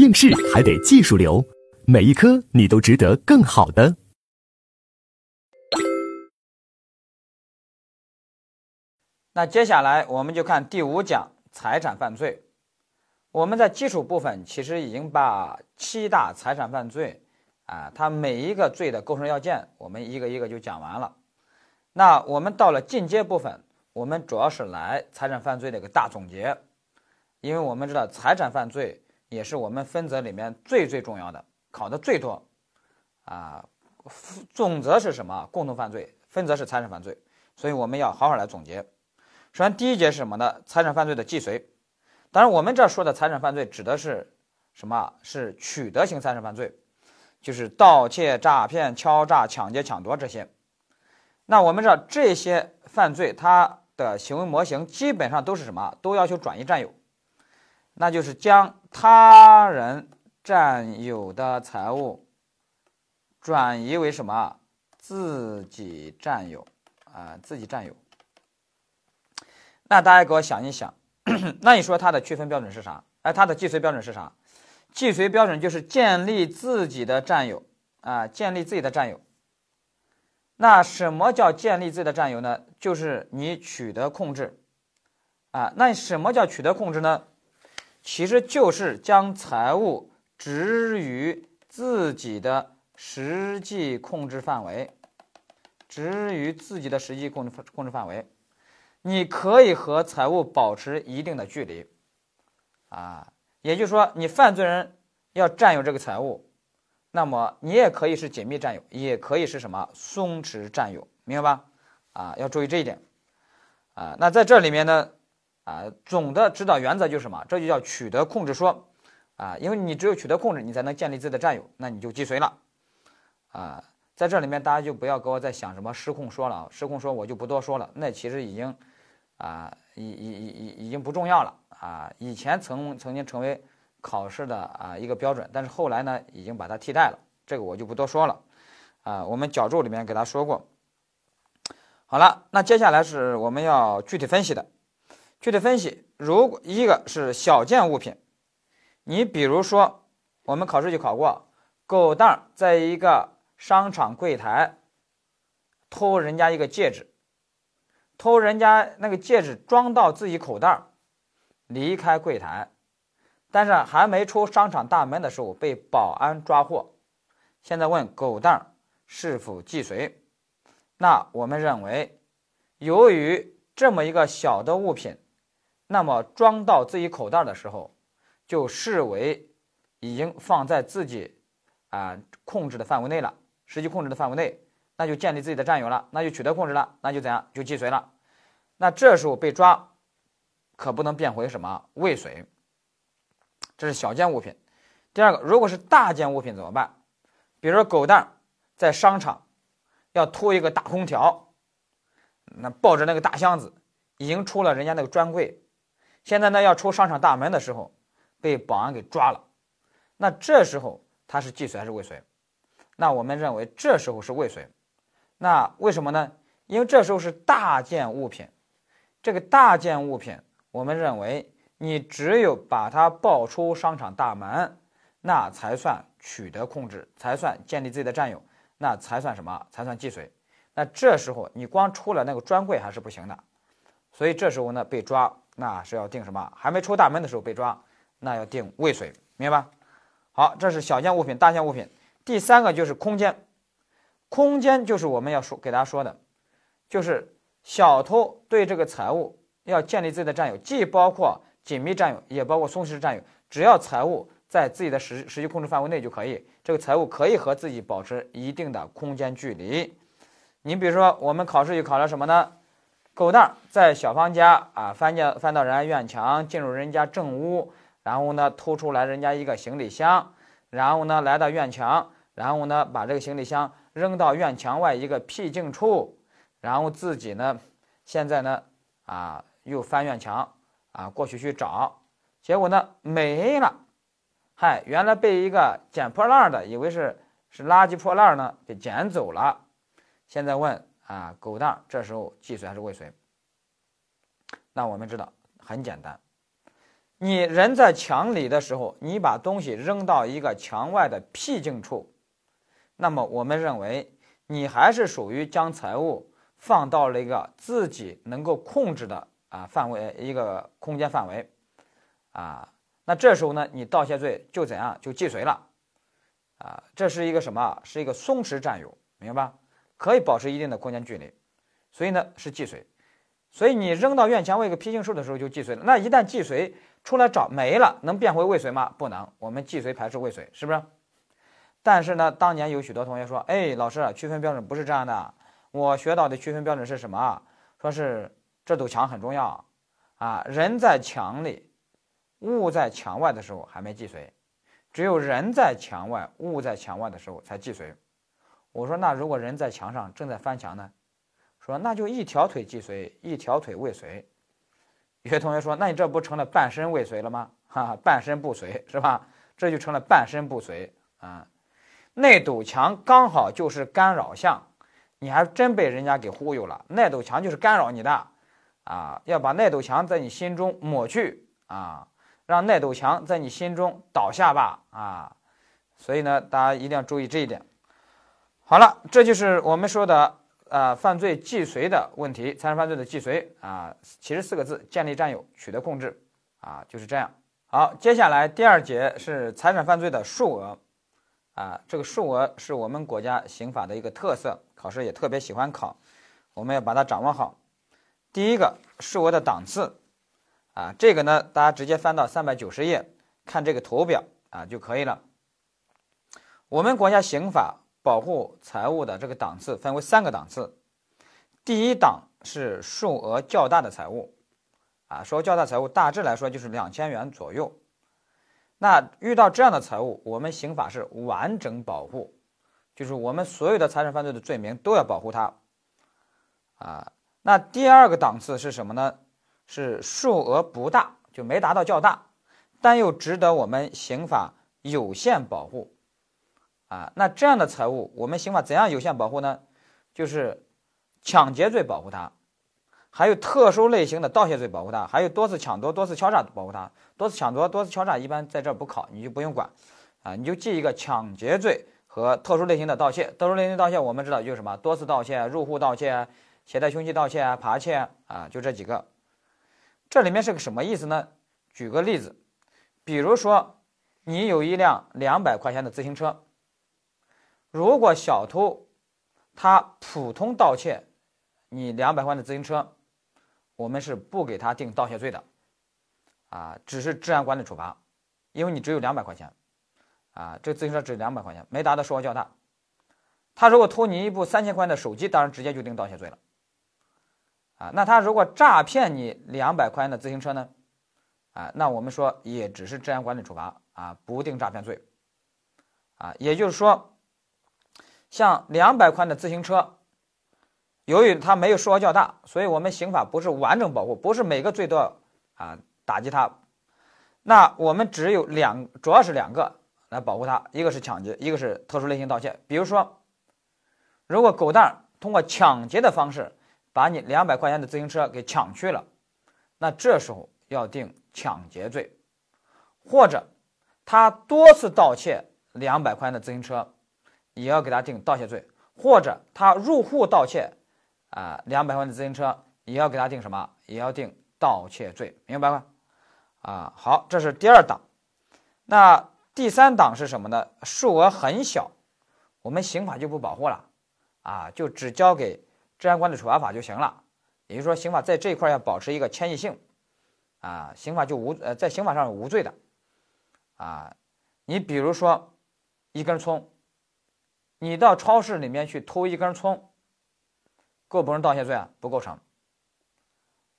应试还得技术流，每一科你都值得更好的。那接下来我们就看第五讲财产犯罪。我们在基础部分其实已经把七大财产犯罪啊，它每一个罪的构成要件，我们一个一个就讲完了。那我们到了进阶部分，我们主要是来财产犯罪的一个大总结，因为我们知道财产犯罪也是我们分则里面最最重要的，考的最多啊。总则是什么？共同犯罪，分则是财产犯罪，所以我们要好好来总结。首先，第一节是什么呢？财产犯罪的既遂。当然，我们这说的财产犯罪指的是什么？是取得型财产犯罪，就是盗窃、诈骗、敲诈、抢劫、抢夺这些。那我们知道这些犯罪，它的行为模型基本上都是什么？都要求转移占有，那就是将他人占有的财物转移为什么？自己占有啊，自己占有。那大家给我想一想，那你说它的区分标准是啥？哎，它的既遂标准是啥？既遂标准就是建立自己的占有啊，建立自己的占有。那什么叫建立自己的占有呢？就是你取得控制啊。那什么叫取得控制呢？其实就是将财物置于自己的实际控制范围，置于自己的实际控制控制范围。你可以和财物保持一定的距离，啊，也就是说，你犯罪人要占有这个财物，那么你也可以是紧密占有，也可以是什么松弛占有，明白吧？啊，要注意这一点，啊，那在这里面呢，啊，总的指导原则就是什么？这就叫取得控制说，啊，因为你只有取得控制，你才能建立自己的占有，那你就既遂了，啊，在这里面大家就不要给我再想什么失控说了，失控说我就不多说了，那其实已经。啊，已已已已已经不重要了啊！以前曾曾经成为考试的啊一个标准，但是后来呢，已经把它替代了。这个我就不多说了啊。我们脚注里面给他说过。好了，那接下来是我们要具体分析的。具体分析，如果一个是小件物品，你比如说，我们考试就考过，狗蛋在一个商场柜台偷人家一个戒指。偷人家那个戒指装到自己口袋离开柜台，但是还没出商场大门的时候被保安抓获。现在问狗蛋是否既遂？那我们认为，由于这么一个小的物品，那么装到自己口袋的时候，就视为已经放在自己啊控制的范围内了，实际控制的范围内。那就建立自己的占有了，那就取得控制了，那就怎样？就既遂了。那这时候被抓，可不能变回什么未遂。这是小件物品。第二个，如果是大件物品怎么办？比如说狗蛋在商场要拖一个大空调，那抱着那个大箱子已经出了人家那个专柜，现在呢要出商场大门的时候被保安给抓了。那这时候他是既遂还是未遂？那我们认为这时候是未遂。那为什么呢？因为这时候是大件物品，这个大件物品，我们认为你只有把它抱出商场大门，那才算取得控制，才算建立自己的占有，那才算什么？才算既遂。那这时候你光出了那个专柜还是不行的，所以这时候呢被抓，那是要定什么？还没出大门的时候被抓，那要定未遂，明白吧？好，这是小件物品、大件物品。第三个就是空间。空间就是我们要说给大家说的，就是小偷对这个财物要建立自己的占有，既包括紧密占有，也包括松弛占有。只要财物在自己的实实际控制范围内就可以，这个财物可以和自己保持一定的空间距离。你比如说，我们考试就考了什么呢？狗蛋在小芳家啊，翻见翻到人家院墙，进入人家正屋，然后呢偷出来人家一个行李箱，然后呢来到院墙，然后呢把这个行李箱。扔到院墙外一个僻静处，然后自己呢，现在呢，啊，又翻院墙啊，过去去找，结果呢没了，嗨，原来被一个捡破烂的以为是是垃圾破烂呢，给捡走了。现在问啊，狗蛋这时候既遂还是未遂？那我们知道很简单，你人在墙里的时候，你把东西扔到一个墙外的僻静处，那么我们认为你还是属于将财物放到了一个自己能够控制的啊范围一个空间范围，啊，那这时候呢，你盗窃罪就怎样就既遂了，啊，这是一个什么？是一个松弛占有，明白吧？可以保持一定的空间距离，所以呢是既遂。所以你扔到院墙外一个僻静处的时候就既遂了。那一旦既遂出来找没了，能变回未遂吗？不能。我们既遂排斥未遂，是不是？但是呢，当年有许多同学说：“哎，老师，区分标准不是这样的。我学到的区分标准是什么？说是这堵墙很重要啊，人在墙里，物在墙外的时候还没既遂，只有人在墙外，物在墙外的时候才既遂。”我说：“那如果人在墙上正在翻墙呢？”说那就一条腿既随，一条腿未遂。有些同学说，那你这不成了半身未遂了吗？哈，半身不遂是吧？这就成了半身不遂啊。那堵墙刚好就是干扰项，你还真被人家给忽悠了。那堵墙就是干扰你的啊，要把那堵墙在你心中抹去啊，让那堵墙在你心中倒下吧啊。所以呢，大家一定要注意这一点。好了，这就是我们说的。呃，犯罪既遂的问题，财产犯罪的既遂啊，其实四个字：建立占有，取得控制啊，就是这样。好，接下来第二节是财产犯罪的数额啊，这个数额是我们国家刑法的一个特色，考试也特别喜欢考，我们要把它掌握好。第一个数额的档次啊，这个呢，大家直接翻到三百九十页看这个图表啊就可以了。我们国家刑法。保护财物的这个档次分为三个档次，第一档是数额较大的财物，啊，说较大财物大致来说就是两千元左右。那遇到这样的财物，我们刑法是完整保护，就是我们所有的财产犯罪的罪名都要保护它，啊。那第二个档次是什么呢？是数额不大，就没达到较大，但又值得我们刑法有限保护。啊，那这样的财物，我们刑法怎样有限保护呢？就是抢劫罪保护它，还有特殊类型的盗窃罪保护它，还有多次抢夺、多次敲诈保护它。多次抢夺、多次敲诈一般在这儿不考，你就不用管，啊，你就记一个抢劫罪和特殊类型的盗窃。特殊类型盗窃我们知道就是什么？多次盗窃、入户盗窃、携带凶器盗窃、扒窃啊，就这几个。这里面是个什么意思呢？举个例子，比如说你有一辆两百块钱的自行车。如果小偷他普通盗窃你两百块的自行车，我们是不给他定盗窃罪的，啊，只是治安管理处罚，因为你只有两百块钱，啊，这自行车只有两百块钱，没达到数额较大。他如果偷你一部三千块钱的手机，当然直接就定盗窃罪了，啊，那他如果诈骗你两百块钱的自行车呢，啊，那我们说也只是治安管理处罚，啊，不定诈骗罪，啊，也就是说。像两百块的自行车，由于它没有数额较大，所以我们刑法不是完整保护，不是每个罪都要啊打击它。那我们只有两，主要是两个来保护它，一个是抢劫，一个是特殊类型盗窃。比如说，如果狗蛋通过抢劫的方式把你两百块钱的自行车给抢去了，那这时候要定抢劫罪，或者他多次盗窃两百块钱的自行车。也要给他定盗窃罪，或者他入户盗窃，啊，两百万的自行车也要给他定什么？也要定盗窃罪，明白吗？啊，好，这是第二档。那第三档是什么呢？数额很小，我们刑法就不保护了，啊，就只交给治安管理处罚法就行了。也就是说，刑法在这一块要保持一个迁移性，啊，刑法就无呃，在刑法上是无罪的，啊，你比如说一根葱。你到超市里面去偷一根葱，构不成盗窃罪啊？不构成。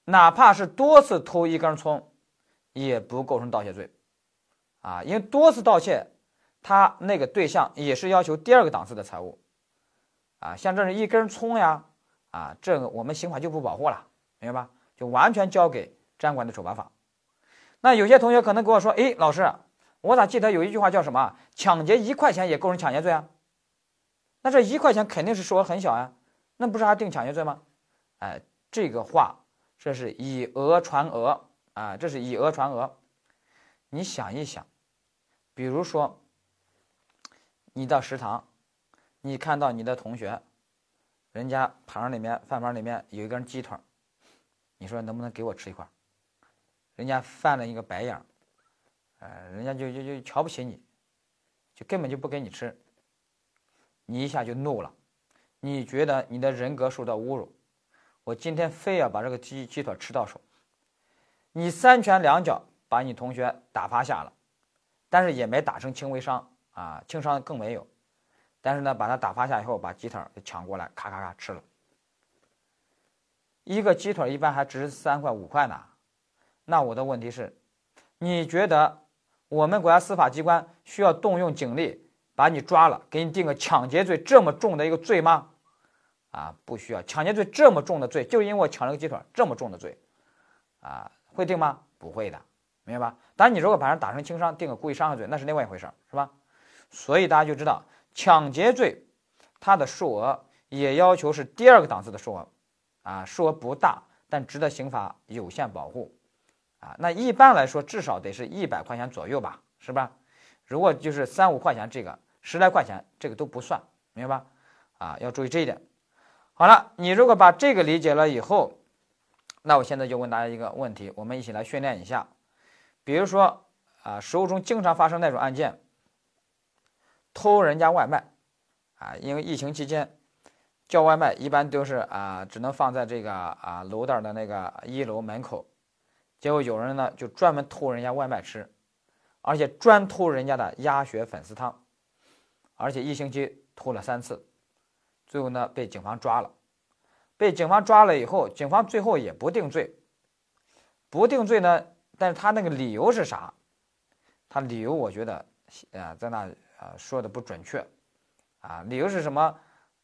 哪怕是多次偷一根葱，也不构成盗窃罪，啊，因为多次盗窃，他那个对象也是要求第二个档次的财物，啊，像这是一根葱呀，啊，这个我们刑法就不保护了，明白吧？就完全交给治安管理处罚法。那有些同学可能跟我说，哎，老师，我咋记得有一句话叫什么？抢劫一块钱也构成抢劫罪啊？那这一块钱肯定是数额很小呀，那不是还定抢劫罪吗？哎，这个话这是以讹传讹啊，这是以讹传讹，你想一想，比如说，你到食堂，你看到你的同学，人家盘里面饭盘里面有一根鸡腿，你说能不能给我吃一块？人家翻了一个白眼儿，呃，人家就就就瞧不起你，就根本就不给你吃，你一下就怒了，你觉得你的人格受到侮辱，我今天非要把这个鸡鸡腿吃到手，你三拳两脚把你同学打趴下了，但是也没打成轻微伤。啊，轻伤更没有，但是呢，把他打趴下以后，把鸡腿给抢过来，咔咔咔吃了，一个鸡腿一般还值三块五块呢。那我的问题是，你觉得我们国家司法机关需要动用警力把你抓了，给你定个抢劫罪这么重的一个罪吗？啊，不需要，抢劫罪这么重的罪，就因为我抢了个鸡腿这么重的罪，啊，会定吗？不会的，明白吧？当然，你如果把人打成轻伤，定个故意伤害罪，那是另外一回事是吧？所以大家就知道，抢劫罪它的数额也要求是第二个档次的数额，啊，数额不大，但值得刑法有限保护。啊，那一般来说至少得是一百块钱左右吧，是吧？如果就是三五块钱，这个十来块钱，这个都不算，明白吧？啊，要注意这一点。好了，你如果把这个理解了以后，那我现在就问大家一个问题，我们一起来训练一下。比如说啊，食物中经常发生那种案件，偷人家外卖，啊，因为疫情期间叫外卖一般都是啊，只能放在这个啊楼道的那个一楼门口。结果有人呢就专门偷人家外卖吃，而且专偷人家的鸭血粉丝汤，而且一星期偷了三次，最后呢被警方抓了。被警方抓了以后，警方最后也不定罪，不定罪呢，但是他那个理由是啥？他理由我觉得啊在那啊说的不准确，啊理由是什么？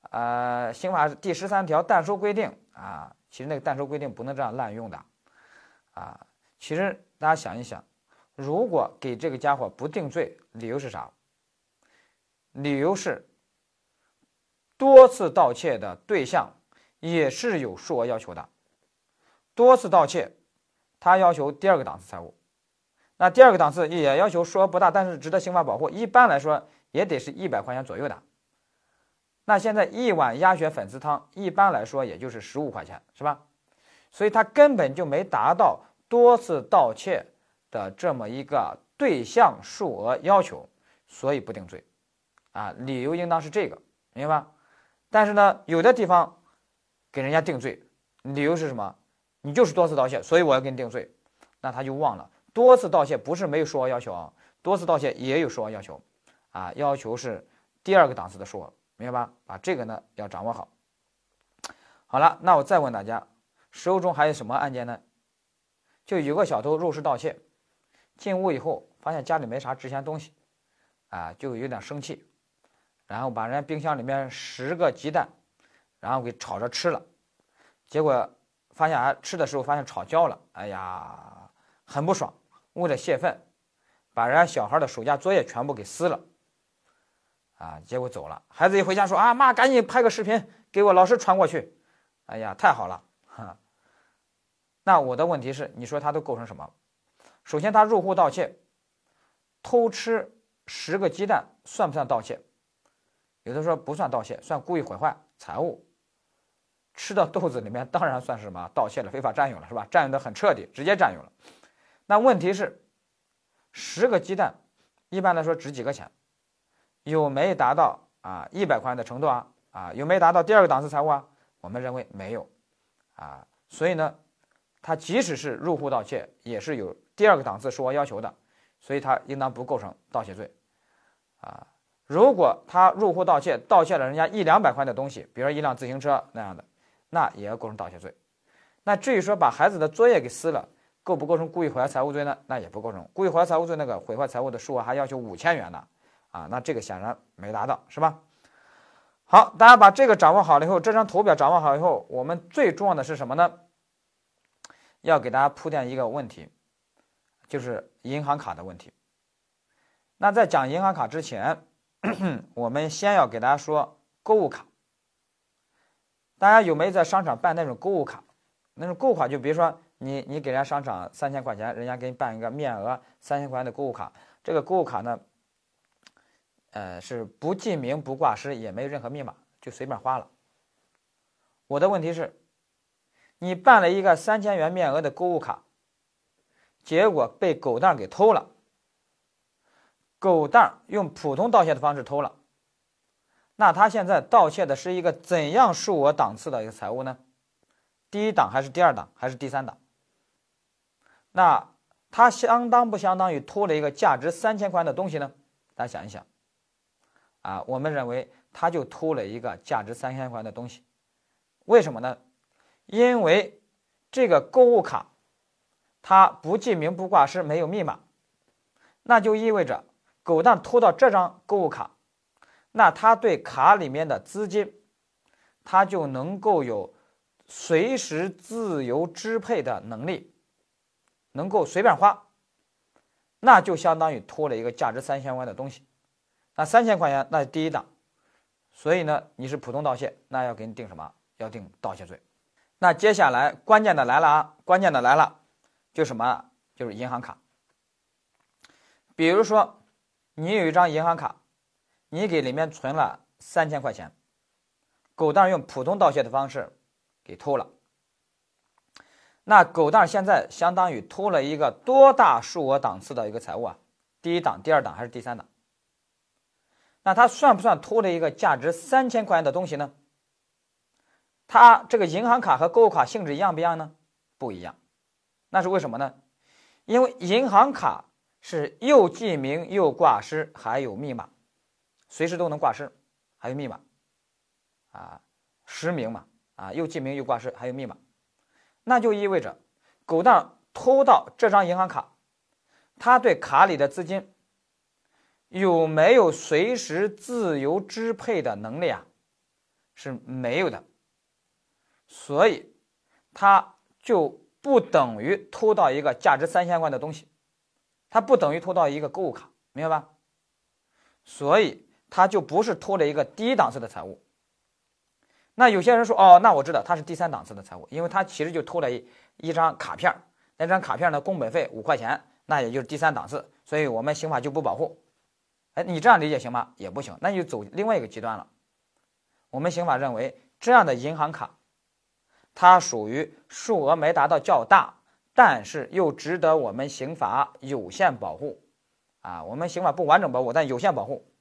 呃，刑法第十三条但书规定啊，其实那个但书规定不能这样滥用的，啊。其实大家想一想，如果给这个家伙不定罪，理由是啥？理由是多次盗窃的对象也是有数额要求的。多次盗窃，他要求第二个档次财物，那第二个档次也要求数额不大，但是值得刑法保护。一般来说也得是一百块钱左右的。那现在一碗鸭血粉丝汤，一般来说也就是十五块钱，是吧？所以他根本就没达到。多次盗窃的这么一个对象数额要求，所以不定罪，啊，理由应当是这个，明白吧？但是呢，有的地方给人家定罪，理由是什么？你就是多次盗窃，所以我要给你定罪，那他就忘了，多次盗窃不是没有数额要求啊，多次盗窃也有数额要求，啊，要求是第二个档次的数额，明白吧？把这个呢要掌握好。好了，那我再问大家，实务中还有什么案件呢？就有个小偷入室盗窃，进屋以后发现家里没啥值钱东西，啊，就有点生气，然后把人家冰箱里面十个鸡蛋，然后给炒着吃了，结果发现啊，吃的时候发现炒焦了，哎呀，很不爽，为了泄愤，把人家小孩的暑假作业全部给撕了，啊，结果走了。孩子一回家说啊，妈，赶紧拍个视频给我老师传过去，哎呀，太好了，哈。那我的问题是，你说他都构成什么？首先，他入户盗窃，偷吃十个鸡蛋算不算盗窃？有的说不算盗窃，算故意毁坏财物。吃到肚子里面当然算是什么盗窃了，非法占有了，是吧？占有的很彻底，直接占有了。那问题是，十个鸡蛋一般来说值几个钱？有没达到啊一百块钱的程度啊？啊，有没达到第二个档次财物啊？我们认为没有，啊，所以呢？他即使是入户盗窃，也是有第二个档次数额要求的，所以他应当不构成盗窃罪，啊，如果他入户盗窃，盗窃了人家一两百块的东西，比如说一辆自行车那样的，那也要构成盗窃罪。那至于说把孩子的作业给撕了，构不构成故意毁坏财物罪呢？那也不构成。故意毁坏财物罪那个毁坏财物的数额还要求五千元呢，啊，那这个显然没达到，是吧？好，大家把这个掌握好了以后，这张图表掌握好以后，我们最重要的是什么呢？要给大家铺垫一个问题，就是银行卡的问题。那在讲银行卡之前，我们先要给大家说购物卡。大家有没有在商场办那种购物卡？那种购物卡就比如说你你给人家商场三千块钱，人家给你办一个面额三千块钱的购物卡，这个购物卡呢，呃，是不记名、不挂失，也没有任何密码，就随便花了。我的问题是，你办了一个三千元面额的购物卡，结果被狗蛋给偷了。狗蛋用普通盗窃的方式偷了，那他现在盗窃的是一个怎样数额档次的一个财物呢？第一档还是第二档还是第三档？那他相当不相当于偷了一个价值三千块钱的东西呢？大家想一想，啊，我们认为他就偷了一个价值三千块钱的东西，为什么呢？因为这个购物卡，它不记名不挂失，没有密码，那就意味着。狗蛋偷到这张购物卡，那他对卡里面的资金，他就能够有随时自由支配的能力，能够随便花，那就相当于偷了一个价值三千块的东西。那三千块钱那是第一档，所以呢，你是普通盗窃，那要给你定什么？要定盗窃罪。那接下来关键的来了啊，关键的来了，就什么？就是银行卡，比如说。你有一张银行卡，你给里面存了三千块钱，狗蛋用普通盗窃的方式给偷了。那狗蛋现在相当于偷了一个多大数额档次的一个财物啊？第一档、第二档还是第三档？那他算不算偷了一个价值三千块钱的东西呢？他这个银行卡和购物卡性质一样不一样呢？不一样，那是为什么呢？因为银行卡。是又记名又挂失，还有密码，随时都能挂失，还有密码，啊，实名嘛，啊，又记名又挂失，还有密码，那就意味着狗蛋偷到这张银行卡，他对卡里的资金有没有随时自由支配的能力啊？是没有的，所以他就不等于偷到一个价值三千块的东西。它不等于偷到一个购物卡，明白吧？所以它就不是偷了一个低档次的财物。那有些人说，哦，那我知道它是第三档次的财物，因为它其实就偷了一一张卡片那张卡片的工本费五块钱，那也就是第三档次，所以我们刑法就不保护。哎，你这样理解行吗？也不行，那就走另外一个极端了。我们刑法认为，这样的银行卡，它属于数额没达到较大。但是又值得我们刑法有限保护，啊，我们刑法不完整保护，但有限保护。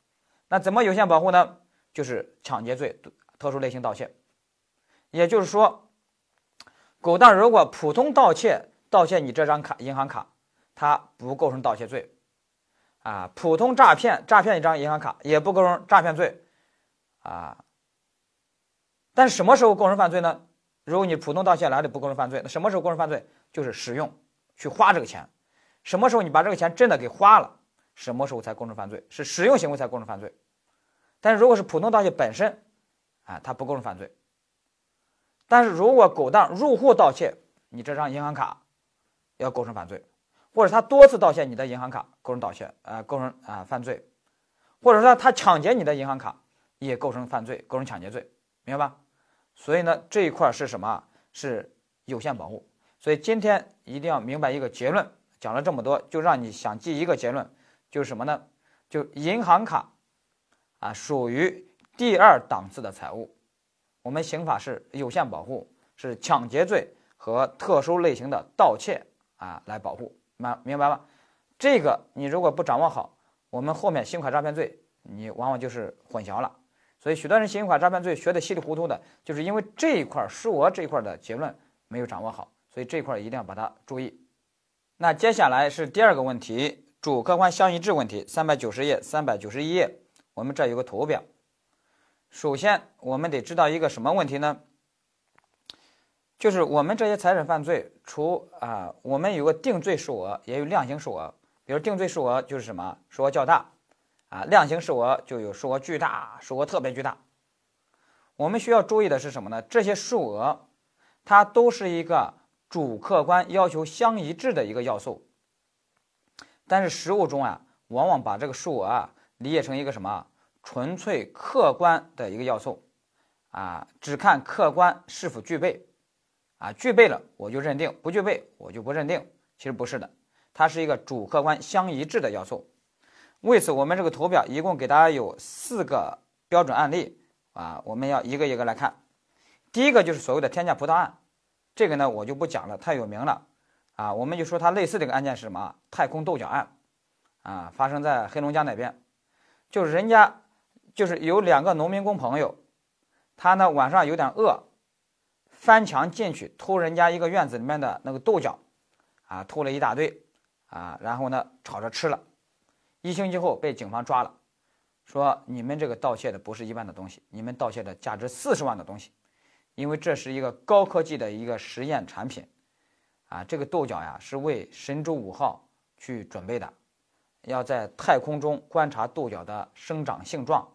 那怎么有限保护呢？就是抢劫罪、特殊类型盗窃。也就是说，狗蛋如果普通盗窃，盗窃你这张卡银行卡，它不构成盗窃罪，啊，普通诈骗，诈骗一张银行卡也不构成诈骗罪，啊。但什么时候构成犯罪呢？如果你普通盗窃来的不构成犯罪，那什么时候构成犯罪？就是使用去花这个钱。什么时候你把这个钱真的给花了，什么时候才构成犯罪？是使用行为才构成犯罪。但是如果是普通盗窃本身，啊，它不构成犯罪。但是如果狗蛋入户盗窃你这张银行卡，要构成犯罪；或者他多次盗窃你的银行卡，构成盗窃，呃，构成啊犯罪；或者说他抢劫你的银行卡，也构成犯罪，构成抢劫罪，明白吧？所以呢，这一块是什么？是有限保护。所以今天一定要明白一个结论。讲了这么多，就让你想记一个结论，就是什么呢？就银行卡啊，属于第二档次的财物。我们刑法是有限保护，是抢劫罪和特殊类型的盗窃啊来保护。明明白吗？这个你如果不掌握好，我们后面信用卡诈骗罪你往往就是混淆了。所以，许多人刑法诈骗罪学的稀里糊涂的，就是因为这一块数额这一块的结论没有掌握好。所以这一块一定要把它注意。那接下来是第二个问题，主客观相一致问题，三百九十页、三百九十一页，我们这有个图表。首先，我们得知道一个什么问题呢？就是我们这些财产犯罪，除啊，我们有个定罪数额，也有量刑数额。比如定罪数额就是什么？数额较大。啊，量刑数额就有数额巨大、数额特别巨大。我们需要注意的是什么呢？这些数额，它都是一个主客观要求相一致的一个要素。但是实务中啊，往往把这个数额啊理解成一个什么纯粹客观的一个要素，啊，只看客观是否具备，啊，具备了我就认定，不具备我就不认定。其实不是的，它是一个主客观相一致的要素。为此，我们这个图表一共给大家有四个标准案例啊，我们要一个一个来看。第一个就是所谓的天价葡萄案，这个呢我就不讲了，太有名了啊。我们就说它类似这个案件是什么？太空豆角案啊，发生在黑龙江那边，就是人家就是有两个农民工朋友，他呢晚上有点饿，翻墙进去偷人家一个院子里面的那个豆角，啊，偷了一大堆啊，然后呢炒着吃了。一星期后被警方抓了，说你们这个盗窃的不是一般的东西，你们盗窃的价值四十万的东西，因为这是一个高科技的一个实验产品，啊，这个豆角呀是为神舟五号去准备的，要在太空中观察豆角的生长性状，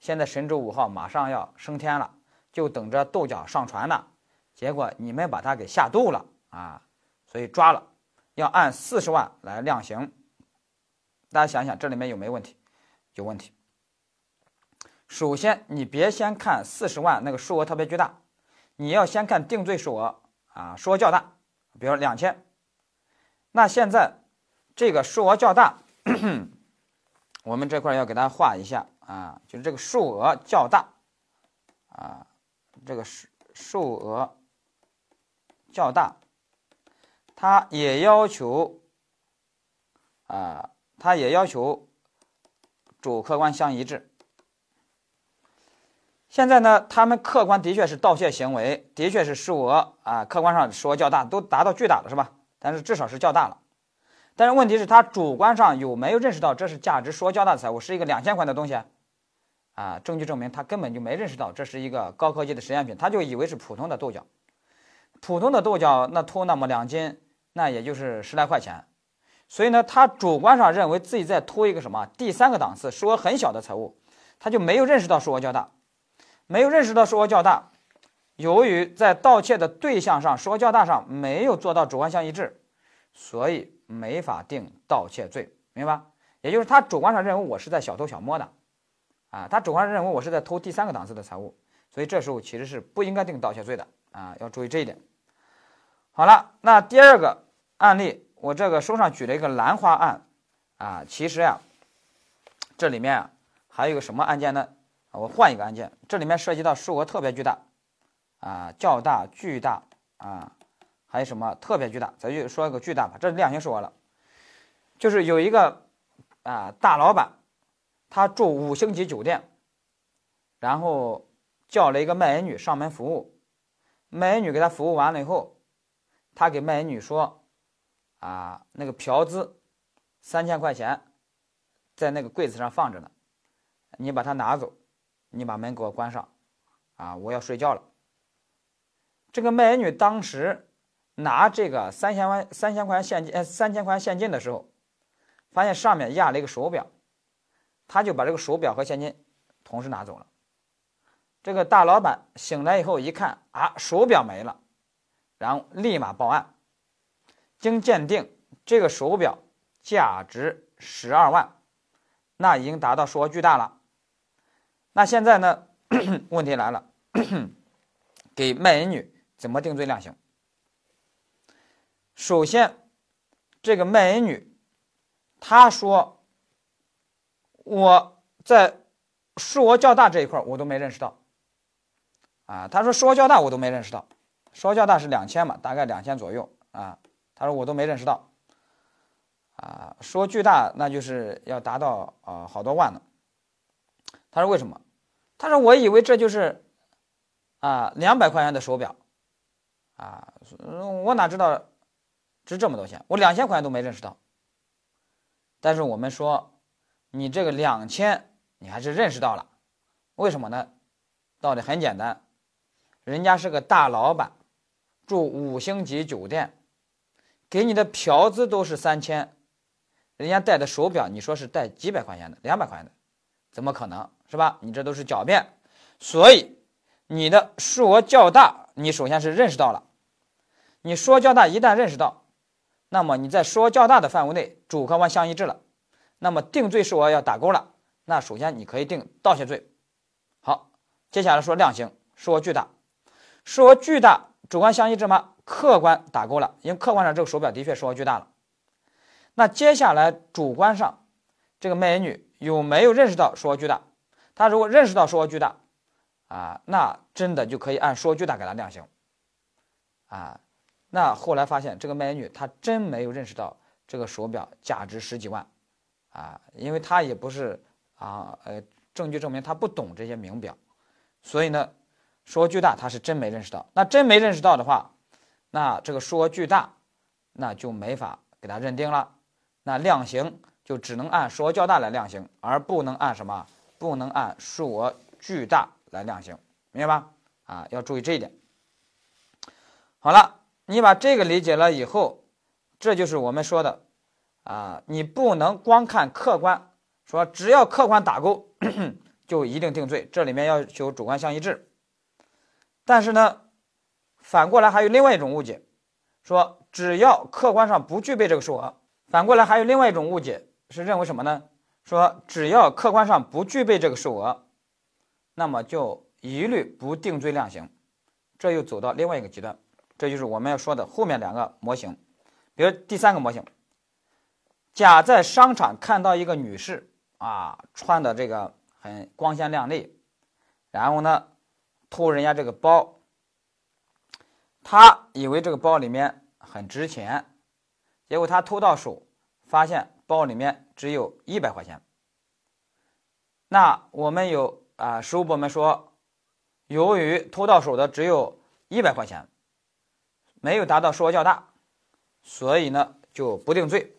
现在神舟五号马上要升天了，就等着豆角上船呢，结果你们把它给下肚了。啊，所以抓了，要按四十万来量刑。大家想想，这里面有没有问题？有问题。首先，你别先看四十万那个数额特别巨大，你要先看定罪数额啊，数额较大，比如两千。那现在这个数额较大，我们这块要给大家画一下啊，就是这个数额较大啊，这个数数额较大，它也要求啊。他也要求主客观相一致。现在呢，他们客观的确是盗窃行为，的确是数额啊，客观上数额较大，都达到巨大了，是吧？但是至少是较大了。但是问题是，他主观上有没有认识到这是价值数额较大的财物，是一个两千块的东西？啊，证据证明他根本就没认识到这是一个高科技的实验品，他就以为是普通的豆角。普通的豆角那偷那么两斤，那也就是十来块钱。所以呢，他主观上认为自己在偷一个什么第三个档次、数额很小的财物，他就没有认识到数额较大，没有认识到数额较大。由于在盗窃的对象上数额较大上没有做到主观相一致，所以没法定盗窃罪，明白吧？也就是他主观上认为我是在小偷小摸的，啊，他主观上认为我是在偷第三个档次的财物，所以这时候其实是不应该定盗窃罪的啊，要注意这一点。好了，那第二个案例。我这个书上举了一个兰花案，啊，其实呀，这里面啊还有个什么案件呢？我换一个案件，这里面涉及到数额特别巨大，啊，较大、巨大啊，还有什么特别巨大？咱就说一个巨大吧，这是量刑数额了。就是有一个啊大老板，他住五星级酒店，然后叫了一个卖淫女上门服务，卖淫女给他服务完了以后，他给卖淫女说。啊，那个嫖资三千块钱，在那个柜子上放着呢，你把它拿走，你把门给我关上，啊，我要睡觉了。这个卖淫女当时拿这个三千万三千块钱现金，呃，三千块钱现金的时候，发现上面压了一个手表，他就把这个手表和现金同时拿走了。这个大老板醒来以后一看，啊，手表没了，然后立马报案。经鉴定，这个手表价值十二万，那已经达到数额巨大了。那现在呢？问题来了，给卖淫女怎么定罪量刑？首先，这个卖淫女，她说我在数额较大这一块我都没认识到。啊，她说数额较大我都没认识到，数额较大是两千嘛，大概两千左右啊。他说：“我都没认识到，啊，说巨大那就是要达到啊好多万呢。”他说：“为什么？”他说：“我以为这就是啊两百块钱的手表，啊，我哪知道值这么多钱？我两千块钱都没认识到。但是我们说，你这个两千你还是认识到了，为什么呢？道理很简单，人家是个大老板，住五星级酒店。”给你的嫖资都是三千，人家戴的手表，你说是戴几百块钱的、两百块钱的，怎么可能是吧？你这都是狡辩，所以你的数额较大，你首先是认识到了。你说较大，一旦认识到，那么你在说较大的范围内，主客观相一致了，那么定罪数额要打勾了。那首先你可以定盗窃罪。好，接下来说量刑，数额巨大，数额巨大，主观相一致吗？客观打勾了，因为客观上这个手表的确数额巨大了。那接下来主观上，这个美女有没有认识到数额巨大？她如果认识到数额巨大，啊，那真的就可以按数额巨大给她量刑。啊，那后来发现这个美女她真没有认识到这个手表价值十几万，啊，因为她也不是啊，呃，证据证明她不懂这些名表，所以呢，数额巨大他是真没认识到。那真没认识到的话，那这个数额巨大，那就没法给他认定了，那量刑就只能按数额较大来量刑，而不能按什么？不能按数额巨大来量刑，明白吧？啊，要注意这一点。好了，你把这个理解了以后，这就是我们说的啊，你不能光看客观，说只要客观打勾 就一定定罪，这里面要求主观相一致。但是呢？反过来还有另外一种误解，说只要客观上不具备这个数额。反过来还有另外一种误解是认为什么呢？说只要客观上不具备这个数额，那么就一律不定罪量刑。这又走到另外一个极端，这就是我们要说的后面两个模型。比如第三个模型，甲在商场看到一个女士啊，穿的这个很光鲜亮丽，然后呢偷人家这个包。他以为这个包里面很值钱，结果他偷到手，发现包里面只有一百块钱。那我们有啊，实务部门说，由于偷到手的只有一百块钱，没有达到数额较大，所以呢就不定罪。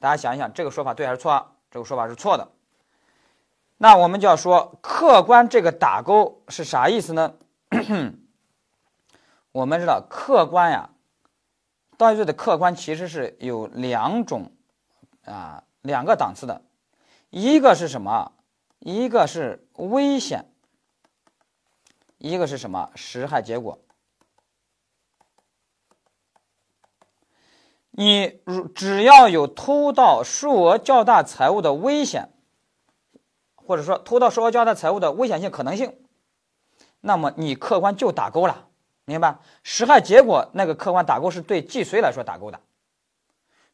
大家想一想，这个说法对还是错？这个说法是错的。那我们就要说，客观这个打勾是啥意思呢？我们知道客观呀，盗窃罪的客观其实是有两种啊，两个档次的，一个是什么？一个是危险，一个是什么？实害结果。你如只要有偷盗数额较大财物的危险，或者说偷盗数额较大财物的危险性可能性，那么你客观就打勾了。明白，实害结果那个客观打勾是对既遂来说打勾的，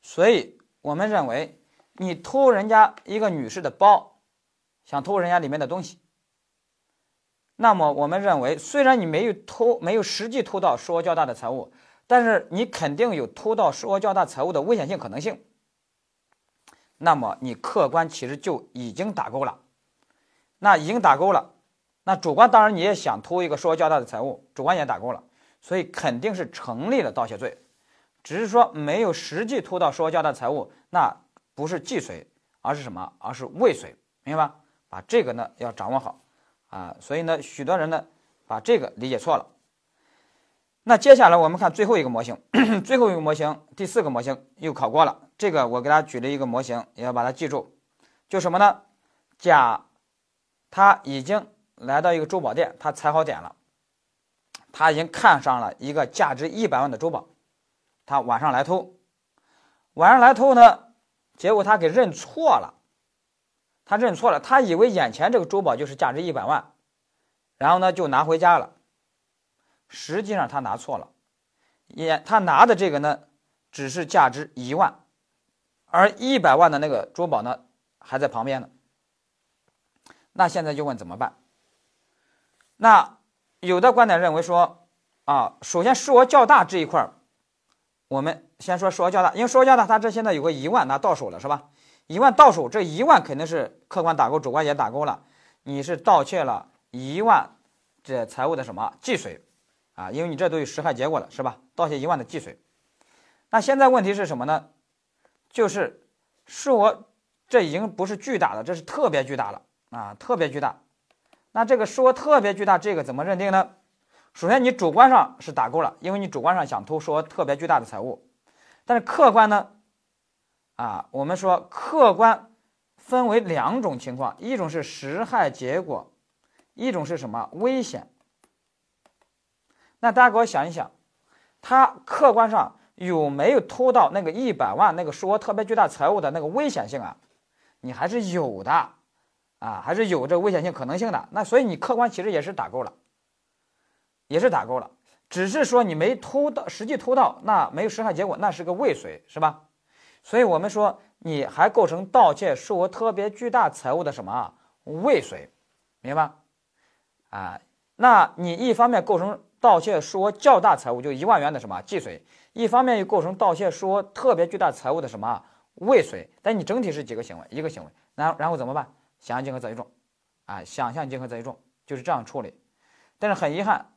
所以我们认为你偷人家一个女士的包，想偷人家里面的东西，那么我们认为虽然你没有偷，没有实际偷到数额较大的财物，但是你肯定有偷到数额较大财物的危险性可能性，那么你客观其实就已经打勾了，那已经打勾了。那主观当然你也想偷一个数额较大的财物，主观也打勾了，所以肯定是成立了盗窃罪，只是说没有实际偷到数额较大财物，那不是既遂，而是什么？而是未遂，明白吧？把这个呢要掌握好啊，所以呢许多人呢把这个理解错了。那接下来我们看最后一个模型，最后一个模型第四个模型又考过了，这个我给大家举了一个模型，也要把它记住，就什么呢？甲他已经。来到一个珠宝店，他踩好点了，他已经看上了一个价值一百万的珠宝，他晚上来偷，晚上来偷呢，结果他给认错了，他认错了，他以为眼前这个珠宝就是价值一百万，然后呢就拿回家了，实际上他拿错了，也他拿的这个呢只是价值一万，而一百万的那个珠宝呢还在旁边呢，那现在就问怎么办？那有的观点认为说，啊，首先数额较大这一块儿，我们先说数额较大，因为数额较大，它这现在有个一万那到手了，是吧？一万到手，这一万肯定是客观打勾，主观也打勾了，你是盗窃了一万这财物的什么既遂啊？因为你这都有实害结果了，是吧？盗窃一万的既遂。那现在问题是什么呢？就是数额这已经不是巨大了，这是特别巨大了啊，特别巨大。那这个数额特别巨大，这个怎么认定呢？首先，你主观上是打勾了，因为你主观上想偷数额特别巨大的财物。但是客观呢？啊，我们说客观分为两种情况，一种是实害结果，一种是什么危险？那大家给我想一想，他客观上有没有偷到那个一百万那个数额特别巨大财物的那个危险性啊？你还是有的。啊，还是有这危险性可能性的。那所以你客观其实也是打够了，也是打够了，只是说你没偷到，实际偷盗，那没有实害结果，那是个未遂，是吧？所以我们说你还构成盗窃数额特别巨大财物的什么啊未遂，明白？啊，那你一方面构成盗窃数额较大财物，就一万元的什么既遂，一方面又构成盗窃数额特别巨大财物的什么未遂，但你整体是几个行为？一个行为，然然后怎么办？想象竞合择一重，啊，想象竞合择一重，就是这样处理。但是很遗憾，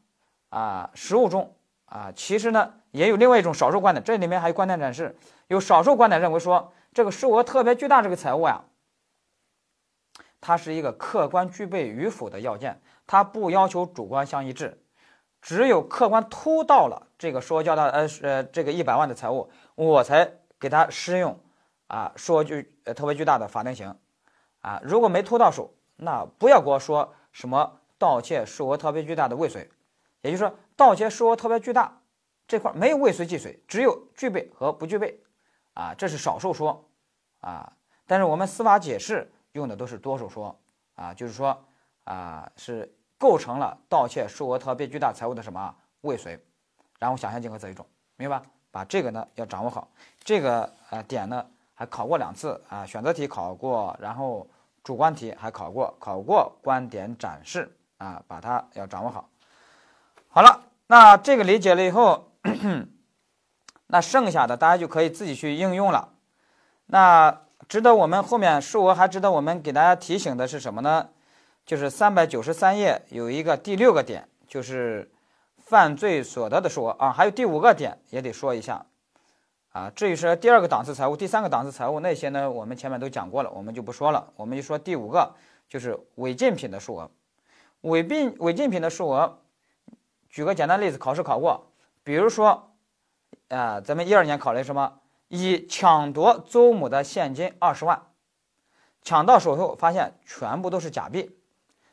啊，实务中啊，其实呢也有另外一种少数观点，这里面还有观点展示。有少数观点认为说，这个数额特别巨大这个财物呀，它是一个客观具备与否的要件，它不要求主观相一致。只有客观突到了这个数额较大，呃呃，这个一百万的财物，我才给他适用啊数额巨呃特别巨大的法定刑啊。如果没偷到手，那不要给我说什么盗窃数额特别巨大的未遂，也就是说盗窃数额特别巨大这块没有未遂既遂，只有具备和不具备。啊，这是少数说，啊，但是我们司法解释用的都是多数说，啊，就是说，啊，是构成了盗窃数额特别巨大财物的什么未遂，然后想象竞合择一种，明白吧？把这个呢要掌握好，这个呃点呢还考过两次啊，选择题考过，然后主观题还考过，考过观点展示啊，把它要掌握好。好了，那这个理解了以后。那剩下的大家就可以自己去应用了。那值得我们后面数额还值得我们给大家提醒的是什么呢？就是三百九十三页有一个第六个点，就是犯罪所得的数额啊。还有第五个点也得说一下啊。至于说第二个档次财务、第三个档次财务那些呢，我们前面都讲过了，我们就不说了。我们就说第五个，就是违禁品的数额。违禁违禁品的数额，举个简单例子，考试考过，比如说。啊，咱们一二年考虑什么？乙抢夺邹某的现金二十万，抢到手后发现全部都是假币。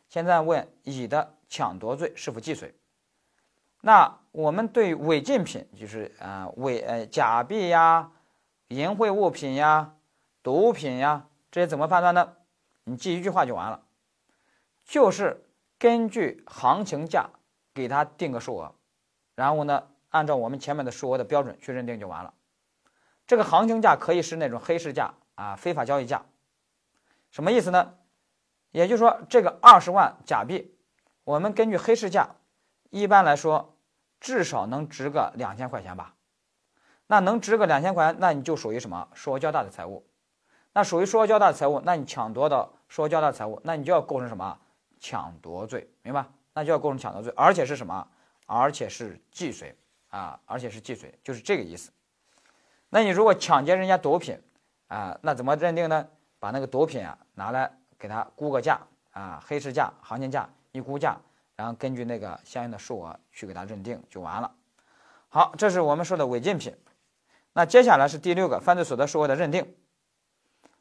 现在问乙的抢夺罪是否既遂？那我们对违禁品，就是啊违呃假币呀、淫秽物品呀、毒品呀这些怎么判断呢？你记一句话就完了，就是根据行情价给他定个数额，然后呢？按照我们前面的数额的标准去认定就完了。这个行情价可以是那种黑市价啊，非法交易价。什么意思呢？也就是说，这个二十万假币，我们根据黑市价，一般来说至少能值个两千块钱吧。那能值个两千块钱，那你就属于什么数额较大的财物？那属于数额较大的财物，那你抢夺的数额较大的财物，那你就要构成什么抢夺罪，明白？那就要构成抢夺罪，而且是什么？而且是既遂。啊，而且是既遂，就是这个意思。那你如果抢劫人家毒品，啊，那怎么认定呢？把那个毒品啊拿来给他估个价，啊，黑市价、行情价一估价，然后根据那个相应的数额去给他认定就完了。好，这是我们说的违禁品。那接下来是第六个犯罪所得数额的认定。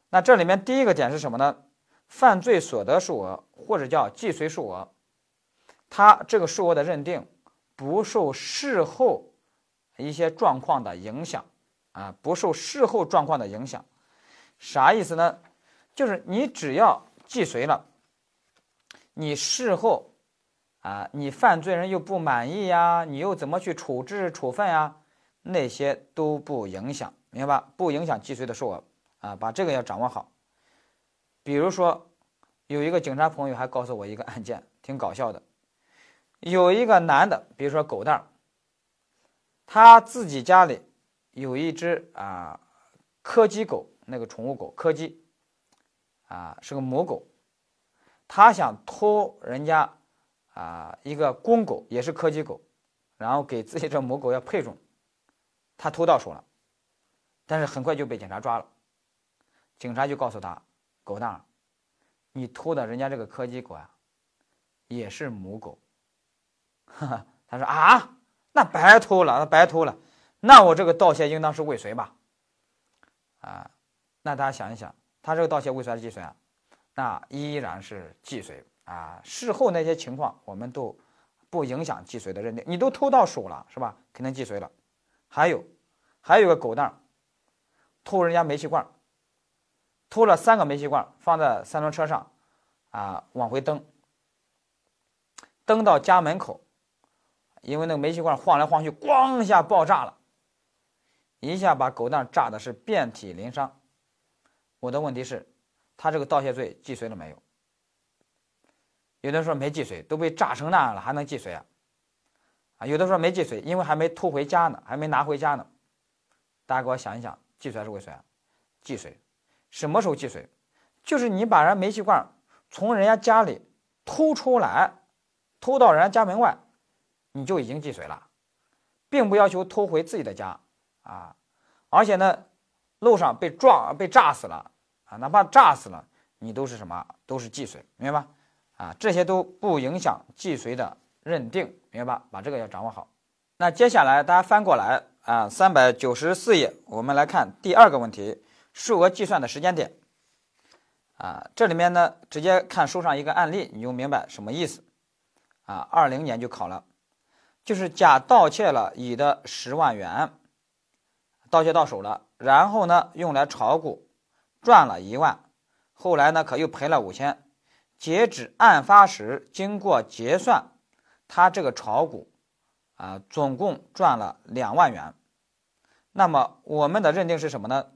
那这里面第一个点是什么呢？犯罪所得数额或者叫既遂数额，它这个数额的认定。不受事后一些状况的影响，啊，不受事后状况的影响，啥意思呢？就是你只要既遂了，你事后啊，你犯罪人又不满意呀，你又怎么去处置处分呀？那些都不影响，明白吧？不影响既遂的数额啊，把这个要掌握好。比如说，有一个警察朋友还告诉我一个案件，挺搞笑的。有一个男的，比如说狗蛋儿，他自己家里有一只啊柯基狗，那个宠物狗柯基，啊是个母狗，他想偷人家啊一个公狗，也是柯基狗，然后给自己这母狗要配种，他偷到手了，但是很快就被警察抓了，警察就告诉他，狗蛋儿，你偷的人家这个柯基狗啊，也是母狗。他说啊，那白偷了，那白偷了，那我这个盗窃应当是未遂吧？啊，那大家想一想，他这个盗窃未遂还是既遂啊？那依然是既遂啊。事后那些情况我们都不影响既遂的认定，你都偷到手了是吧？肯定既遂了。还有，还有个狗蛋儿偷人家煤气罐，偷了三个煤气罐放在三轮车上，啊，往回蹬，蹬到家门口。因为那个煤气罐晃来晃去，咣一下爆炸了，一下把狗蛋炸的是遍体鳞伤。我的问题是，他这个盗窃罪既遂了没有？有的说没既遂，都被炸成那样了，还能既遂啊？啊，有的说没既遂，因为还没偷回家呢，还没拿回家呢。大家给我想一想，既遂还是未遂啊？既遂。什么时候既遂？就是你把人煤气罐从人家家里偷出来，偷到人家家门外，你就已经既遂了，并不要求偷回自己的家啊。而且呢，路上被撞、被炸死了啊，哪怕炸死了，你都是什么？都是既遂，明白吗？啊，这些都不影响既遂的认定，明白吧？把这个要掌握好。那接下来大家翻过来啊，三百九十四页，我们来看第二个问题：数额计算的时间点。啊，这里面呢，直接看书上一个案例，你就明白什么意思。啊，二零年就考了，就是甲盗窃了乙的十万元，盗窃到手了，然后呢，用来炒股，赚了一万，后来呢，可又赔了五千。截止案发时，经过结算，他这个炒股，啊，总共赚了两万元。那么我们的认定是什么呢？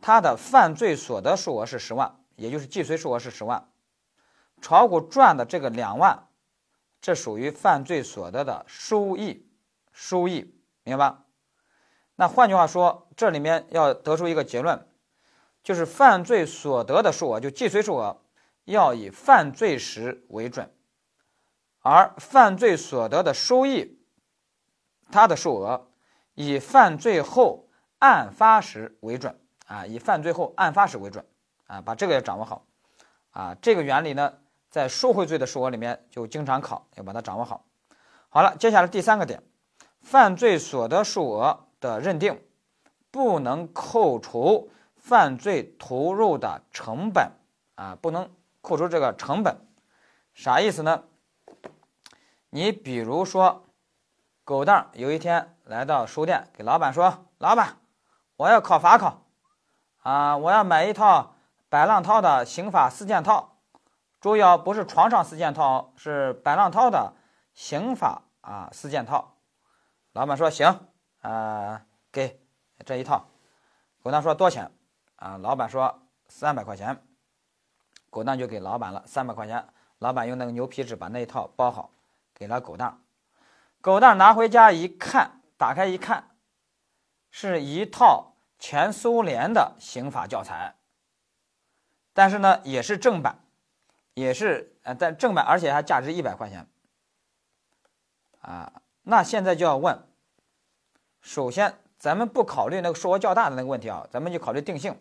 他的犯罪所得数额是十万，也就是既遂数额是十万，炒股赚的这个两万，这属于犯罪所得的收益，收益，明白吧？那换句话说，这里面要得出一个结论，就是犯罪所得的数额，就既遂数额。要以犯罪时为准，而犯罪所得的收益，它的数额以犯罪后案发时为准啊，以犯罪后案发时为准啊，把这个要掌握好啊。这个原理呢，在受贿罪的数额里面就经常考，要把它掌握好。好了，接下来第三个点，犯罪所得数额的认定不能扣除犯罪投入的成本啊，不能。扣除这个成本，啥意思呢？你比如说，狗蛋有一天来到书店，给老板说：“老板，我要考法考，啊，我要买一套百浪涛的刑法四件套，注意哦，不是床上四件套，是百浪涛的刑法啊四件套。”老板说：“行，啊，给这一套。”狗蛋说：“多钱？”啊，老板说：“三百块钱。”狗蛋就给老板了三百块钱，老板用那个牛皮纸把那一套包好，给了狗蛋。狗蛋拿回家一看，打开一看，是一套前苏联的刑法教材。但是呢，也是正版，也是呃，但正版而且还价值一百块钱。啊，那现在就要问，首先咱们不考虑那个数额较大的那个问题啊，咱们就考虑定性。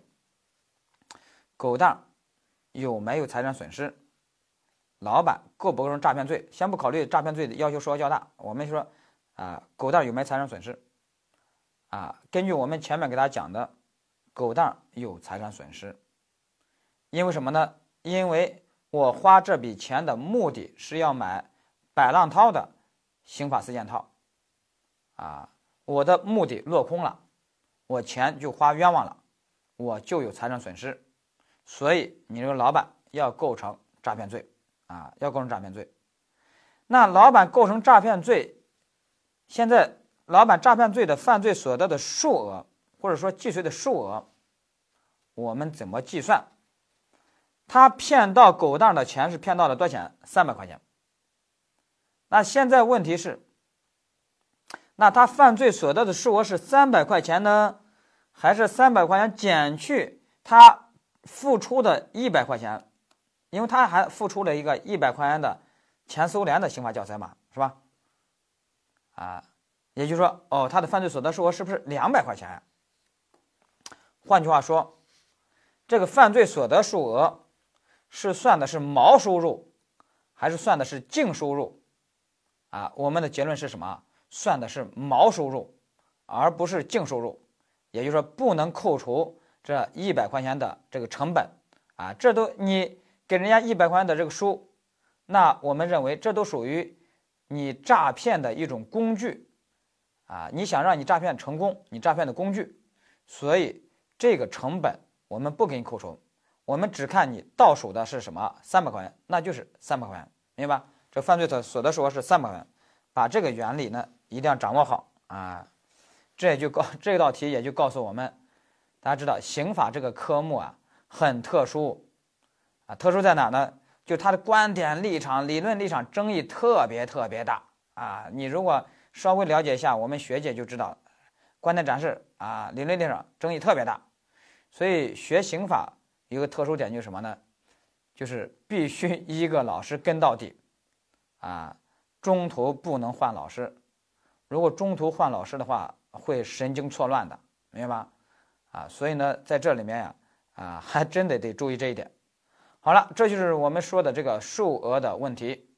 狗蛋。有没有财产损失？老板构不构成诈骗罪？先不考虑诈骗罪的要求数额较大，我们说，啊，狗蛋有没有财产损失？啊，根据我们前面给大家讲的，狗蛋有财产损失，因为什么呢？因为我花这笔钱的目的是要买百浪涛的刑法四件套，啊，我的目的落空了，我钱就花冤枉了，我就有财产损失。所以你这个老板要构成诈骗罪啊，要构成诈骗罪。那老板构成诈骗罪，现在老板诈骗罪的犯罪所得的数额，或者说既遂的数额，我们怎么计算？他骗到狗蛋的钱是骗到了多少钱？三百块钱。那现在问题是，那他犯罪所得的数额是三百块钱呢，还是三百块钱减去他？付出的一百块钱，因为他还付出了一个一百块钱的前苏联的刑法教材嘛，是吧？啊，也就是说，哦，他的犯罪所得数额是不是两百块钱？换句话说，这个犯罪所得数额是算的是毛收入，还是算的是净收入？啊，我们的结论是什么？算的是毛收入，而不是净收入，也就是说，不能扣除。这一百块钱的这个成本啊，这都你给人家一百块钱的这个书，那我们认为这都属于你诈骗的一种工具啊。你想让你诈骗成功，你诈骗的工具，所以这个成本我们不给你扣除，我们只看你到手的是什么三百块钱，那就是三百块钱，明白吧？这犯罪的所得数额是三百块钱，把这个原理呢一定要掌握好啊。这也就告这道题也就告诉我们，大家知道刑法这个科目啊很特殊啊，特殊在哪呢？就它的观点立场、理论立场争议特别特别大啊。你如果稍微了解一下我们学界就知道，观点展示啊，理论立场争议特别大。所以学刑法一个特殊点就是什么呢？就是必须一个老师跟到底，啊，中途不能换老师。如果中途换老师的话，会神经错乱的，明白吗？啊，所以呢，在这里面呀，啊，还真得得注意这一点。好了，这就是我们说的这个数额的问题。